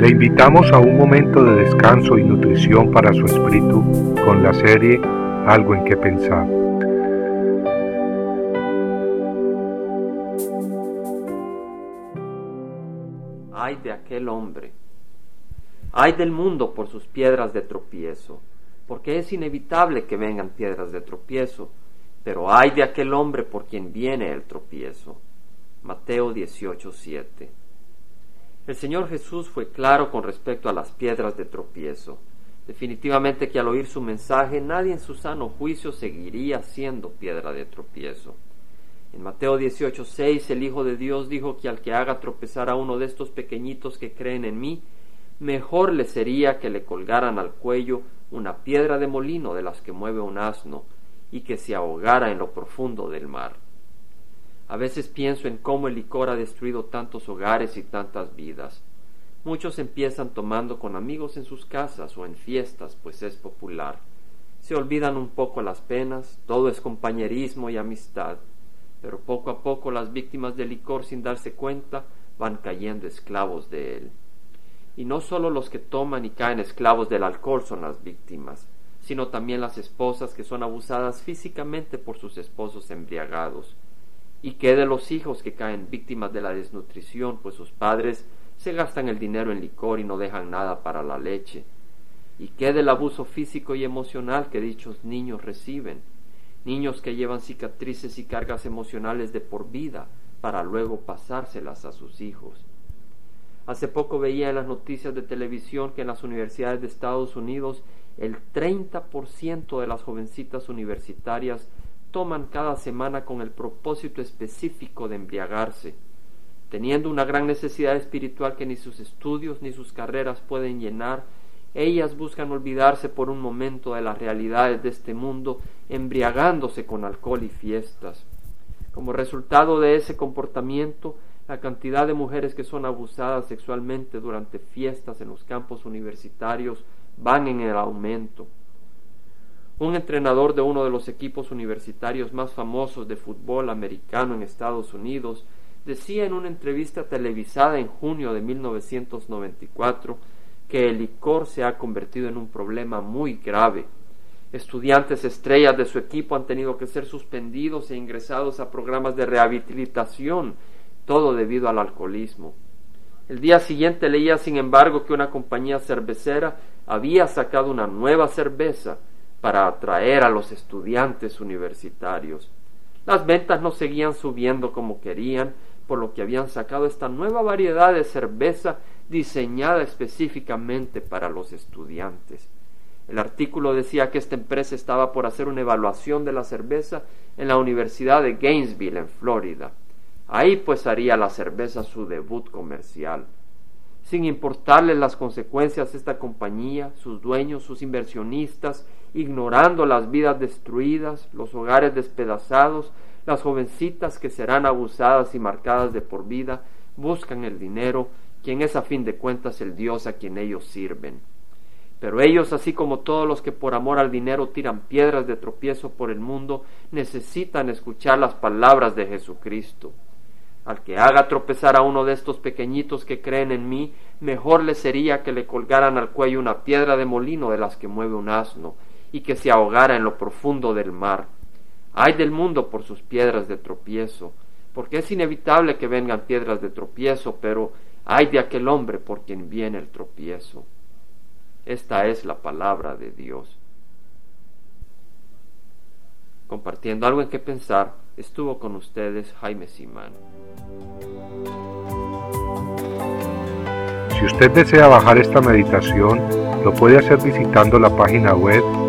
Le invitamos a un momento de descanso y nutrición para su espíritu con la serie Algo en que pensar. Ay de aquel hombre, ay del mundo por sus piedras de tropiezo, porque es inevitable que vengan piedras de tropiezo, pero ay de aquel hombre por quien viene el tropiezo. Mateo 18:7 el Señor Jesús fue claro con respecto a las piedras de tropiezo. Definitivamente que al oír su mensaje nadie en su sano juicio seguiría siendo piedra de tropiezo. En Mateo 18:6 el Hijo de Dios dijo que al que haga tropezar a uno de estos pequeñitos que creen en mí, mejor le sería que le colgaran al cuello una piedra de molino de las que mueve un asno y que se ahogara en lo profundo del mar. A veces pienso en cómo el licor ha destruido tantos hogares y tantas vidas. Muchos empiezan tomando con amigos en sus casas o en fiestas, pues es popular. Se olvidan un poco las penas, todo es compañerismo y amistad, pero poco a poco las víctimas del licor sin darse cuenta van cayendo esclavos de él. Y no solo los que toman y caen esclavos del alcohol son las víctimas, sino también las esposas que son abusadas físicamente por sus esposos embriagados, ¿Y qué de los hijos que caen víctimas de la desnutrición, pues sus padres se gastan el dinero en licor y no dejan nada para la leche? ¿Y qué del abuso físico y emocional que dichos niños reciben? Niños que llevan cicatrices y cargas emocionales de por vida para luego pasárselas a sus hijos. Hace poco veía en las noticias de televisión que en las universidades de Estados Unidos el 30% de las jovencitas universitarias toman cada semana con el propósito específico de embriagarse, teniendo una gran necesidad espiritual que ni sus estudios ni sus carreras pueden llenar, ellas buscan olvidarse por un momento de las realidades de este mundo, embriagándose con alcohol y fiestas. Como resultado de ese comportamiento, la cantidad de mujeres que son abusadas sexualmente durante fiestas en los campos universitarios van en el aumento. Un entrenador de uno de los equipos universitarios más famosos de fútbol americano en Estados Unidos decía en una entrevista televisada en junio de 1994 que el licor se ha convertido en un problema muy grave. Estudiantes estrellas de su equipo han tenido que ser suspendidos e ingresados a programas de rehabilitación, todo debido al alcoholismo. El día siguiente leía, sin embargo, que una compañía cervecera había sacado una nueva cerveza para atraer a los estudiantes universitarios. Las ventas no seguían subiendo como querían, por lo que habían sacado esta nueva variedad de cerveza diseñada específicamente para los estudiantes. El artículo decía que esta empresa estaba por hacer una evaluación de la cerveza en la Universidad de Gainesville, en Florida. Ahí pues haría la cerveza su debut comercial sin importarles las consecuencias esta compañía, sus dueños, sus inversionistas, ignorando las vidas destruidas, los hogares despedazados, las jovencitas que serán abusadas y marcadas de por vida, buscan el dinero, quien es a fin de cuentas el Dios a quien ellos sirven. Pero ellos, así como todos los que por amor al dinero tiran piedras de tropiezo por el mundo, necesitan escuchar las palabras de Jesucristo. Al que haga tropezar a uno de estos pequeñitos que creen en mí, mejor le sería que le colgaran al cuello una piedra de molino de las que mueve un asno, y que se ahogara en lo profundo del mar. Ay del mundo por sus piedras de tropiezo, porque es inevitable que vengan piedras de tropiezo, pero ay de aquel hombre por quien viene el tropiezo. Esta es la palabra de Dios. Compartiendo algo en que pensar, estuvo con ustedes Jaime Simán. Si usted desea bajar esta meditación, lo puede hacer visitando la página web